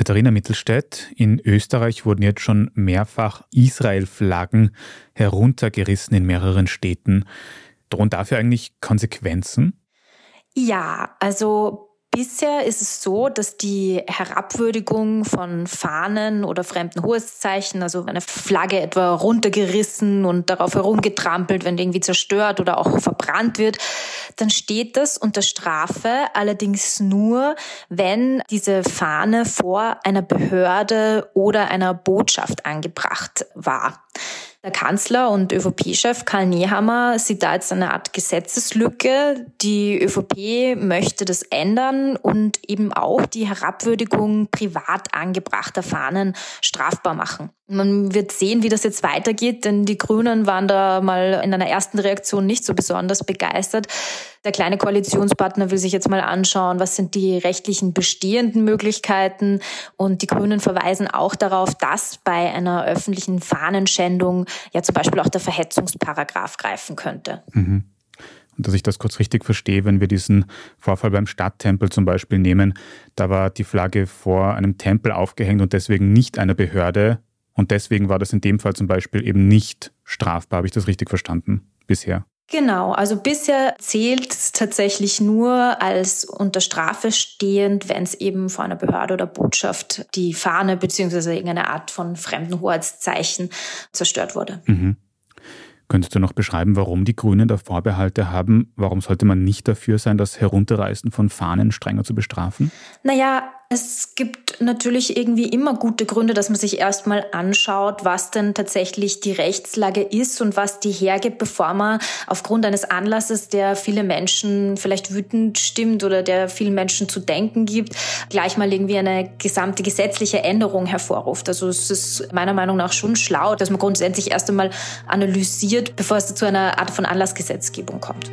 Katharina Mittelstädt, in Österreich wurden jetzt schon mehrfach Israel-Flaggen heruntergerissen in mehreren Städten. Drohen dafür eigentlich Konsequenzen? Ja, also Bisher ist es so, dass die Herabwürdigung von Fahnen oder fremden Hoheitszeichen, also eine Flagge etwa runtergerissen und darauf herumgetrampelt, wenn die irgendwie zerstört oder auch verbrannt wird, dann steht das unter Strafe, allerdings nur, wenn diese Fahne vor einer Behörde oder einer Botschaft angebracht war. Der Kanzler und ÖVP-Chef Karl Nehammer sieht da jetzt eine Art Gesetzeslücke. Die ÖVP möchte das ändern und eben auch die Herabwürdigung privat angebrachter Fahnen strafbar machen. Man wird sehen, wie das jetzt weitergeht, denn die Grünen waren da mal in einer ersten Reaktion nicht so besonders begeistert. Der kleine Koalitionspartner will sich jetzt mal anschauen, was sind die rechtlichen bestehenden Möglichkeiten. Und die Grünen verweisen auch darauf, dass bei einer öffentlichen Fahnenschändung ja zum Beispiel auch der Verhetzungsparagraf greifen könnte. Mhm. Und dass ich das kurz richtig verstehe, wenn wir diesen Vorfall beim Stadttempel zum Beispiel nehmen, da war die Flagge vor einem Tempel aufgehängt und deswegen nicht einer Behörde, und deswegen war das in dem Fall zum Beispiel eben nicht strafbar. Habe ich das richtig verstanden bisher? Genau, also bisher zählt es tatsächlich nur als unter Strafe stehend, wenn es eben vor einer Behörde oder Botschaft die Fahne bzw. irgendeine Art von fremden Hoheitszeichen zerstört wurde. Mhm. Könntest du noch beschreiben, warum die Grünen da Vorbehalte haben? Warum sollte man nicht dafür sein, das Herunterreißen von Fahnen strenger zu bestrafen? Naja, es gibt natürlich irgendwie immer gute Gründe, dass man sich erstmal anschaut, was denn tatsächlich die Rechtslage ist und was die hergibt, bevor man aufgrund eines Anlasses, der viele Menschen vielleicht wütend stimmt oder der vielen Menschen zu denken gibt, gleich mal irgendwie eine gesamte gesetzliche Änderung hervorruft. Also es ist meiner Meinung nach schon schlau, dass man grundsätzlich erst einmal analysiert, bevor es zu einer Art von Anlassgesetzgebung kommt.